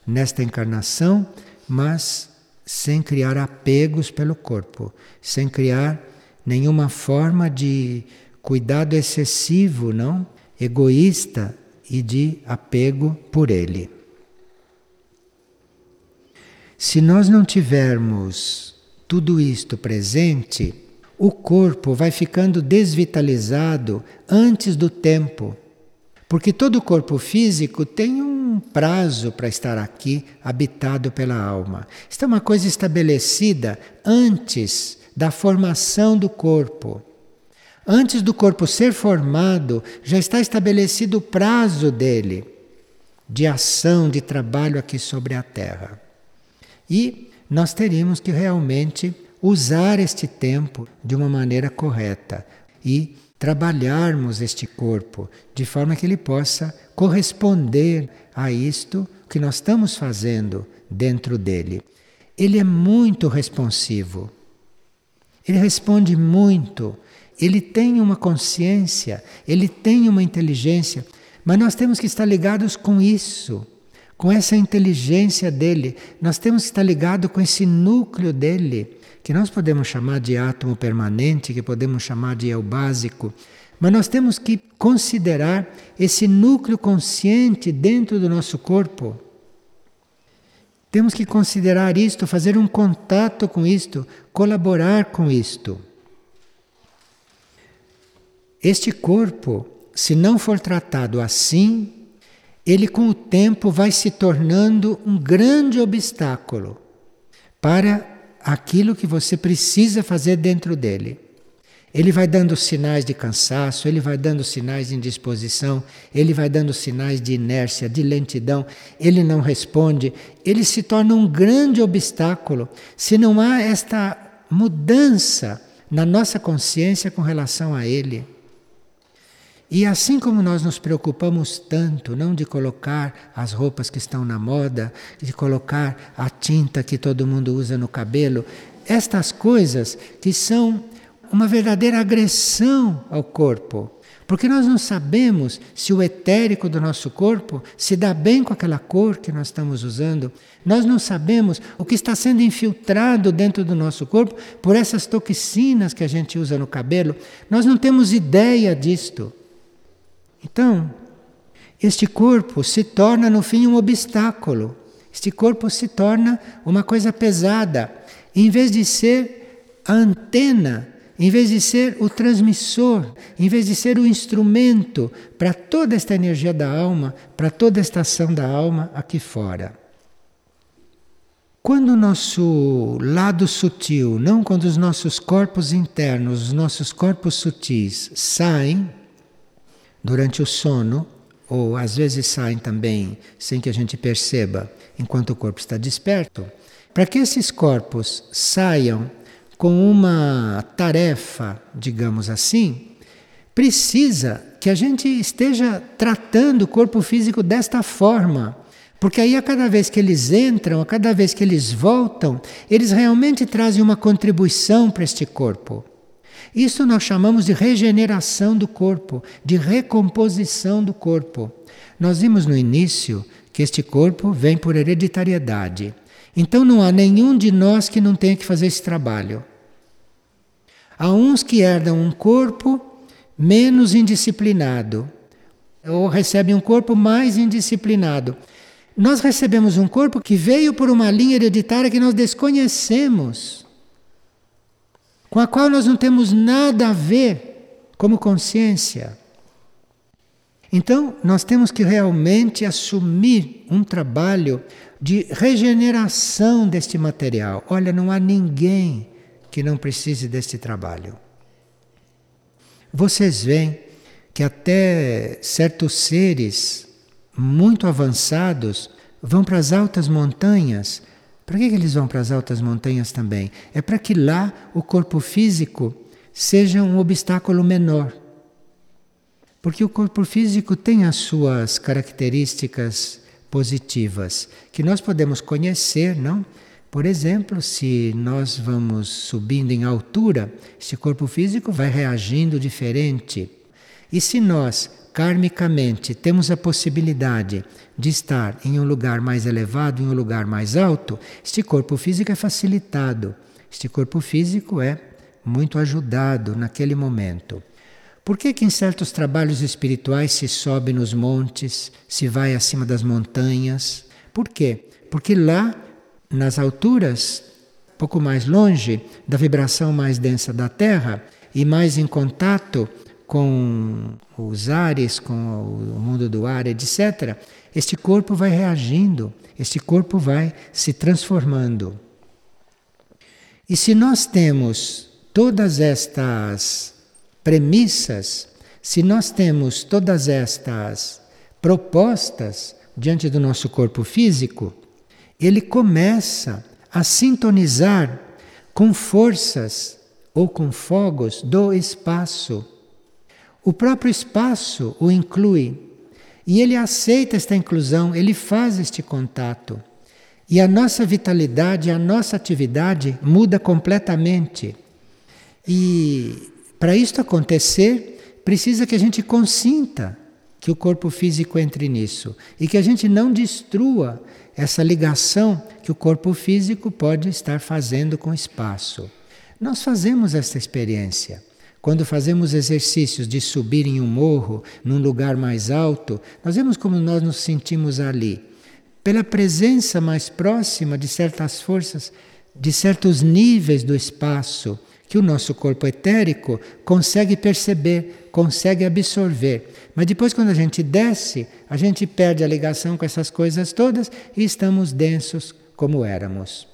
nesta encarnação, mas sem criar apegos pelo corpo, sem criar nenhuma forma de cuidado excessivo, não? Egoísta e de apego por ele. Se nós não tivermos tudo isto presente, o corpo vai ficando desvitalizado antes do tempo. Porque todo corpo físico tem um prazo para estar aqui habitado pela alma. Isso é uma coisa estabelecida antes da formação do corpo. Antes do corpo ser formado, já está estabelecido o prazo dele de ação, de trabalho aqui sobre a Terra. E nós teríamos que realmente usar este tempo de uma maneira correta e trabalharmos este corpo de forma que ele possa corresponder a isto que nós estamos fazendo dentro dele. Ele é muito responsivo. Ele responde muito ele tem uma consciência, ele tem uma inteligência, mas nós temos que estar ligados com isso, com essa inteligência dele. Nós temos que estar ligados com esse núcleo dele, que nós podemos chamar de átomo permanente, que podemos chamar de eu básico. Mas nós temos que considerar esse núcleo consciente dentro do nosso corpo. Temos que considerar isto, fazer um contato com isto, colaborar com isto. Este corpo, se não for tratado assim, ele com o tempo vai se tornando um grande obstáculo para aquilo que você precisa fazer dentro dele. Ele vai dando sinais de cansaço, ele vai dando sinais de indisposição, ele vai dando sinais de inércia, de lentidão, ele não responde, ele se torna um grande obstáculo se não há esta mudança na nossa consciência com relação a ele. E assim como nós nos preocupamos tanto, não de colocar as roupas que estão na moda, de colocar a tinta que todo mundo usa no cabelo, estas coisas que são uma verdadeira agressão ao corpo. Porque nós não sabemos se o etérico do nosso corpo se dá bem com aquela cor que nós estamos usando. Nós não sabemos o que está sendo infiltrado dentro do nosso corpo por essas toxinas que a gente usa no cabelo. Nós não temos ideia disto. Então, este corpo se torna no fim um obstáculo. Este corpo se torna uma coisa pesada. Em vez de ser a antena, em vez de ser o transmissor, em vez de ser o instrumento para toda esta energia da alma, para toda esta ação da alma aqui fora. Quando o nosso lado sutil, não quando os nossos corpos internos, os nossos corpos sutis saem, durante o sono, ou às vezes saem também sem que a gente perceba, enquanto o corpo está desperto, para que esses corpos saiam com uma tarefa, digamos assim, precisa que a gente esteja tratando o corpo físico desta forma. Porque aí, a cada vez que eles entram, a cada vez que eles voltam, eles realmente trazem uma contribuição para este corpo. Isso nós chamamos de regeneração do corpo, de recomposição do corpo. Nós vimos no início que este corpo vem por hereditariedade. Então não há nenhum de nós que não tenha que fazer esse trabalho. Há uns que herdam um corpo menos indisciplinado, ou recebem um corpo mais indisciplinado. Nós recebemos um corpo que veio por uma linha hereditária que nós desconhecemos, com a qual nós não temos nada a ver como consciência. Então, nós temos que realmente assumir um trabalho de regeneração deste material. Olha, não há ninguém que não precise deste trabalho. Vocês veem que até certos seres muito avançados vão para as altas montanhas. Para que, eles vão para as altas montanhas também? É para que lá o corpo físico seja um obstáculo menor. Porque o corpo físico tem as suas características positivas que nós podemos conhecer, não? Por exemplo, se nós vamos subindo em altura, esse corpo físico vai reagindo diferente. E se nós karmicamente temos a possibilidade de estar em um lugar mais elevado, em um lugar mais alto, este corpo físico é facilitado. Este corpo físico é muito ajudado naquele momento. Por que, que em certos trabalhos espirituais se sobe nos montes, se vai acima das montanhas? Por quê? Porque lá, nas alturas, pouco mais longe da vibração mais densa da Terra e mais em contato com os ares, com o mundo do ar, etc., este corpo vai reagindo, este corpo vai se transformando. E se nós temos todas estas premissas, se nós temos todas estas propostas diante do nosso corpo físico, ele começa a sintonizar com forças ou com fogos do espaço o próprio espaço o inclui e ele aceita esta inclusão, ele faz este contato. E a nossa vitalidade, a nossa atividade muda completamente. E para isto acontecer, precisa que a gente consinta que o corpo físico entre nisso e que a gente não destrua essa ligação que o corpo físico pode estar fazendo com o espaço. Nós fazemos esta experiência. Quando fazemos exercícios de subir em um morro, num lugar mais alto, nós vemos como nós nos sentimos ali. Pela presença mais próxima de certas forças, de certos níveis do espaço, que o nosso corpo etérico consegue perceber, consegue absorver. Mas depois, quando a gente desce, a gente perde a ligação com essas coisas todas e estamos densos como éramos.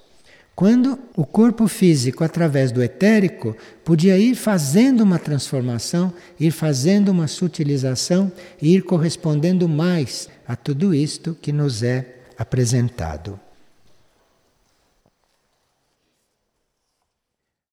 Quando o corpo físico, através do etérico, podia ir fazendo uma transformação, ir fazendo uma sutilização e ir correspondendo mais a tudo isto que nos é apresentado.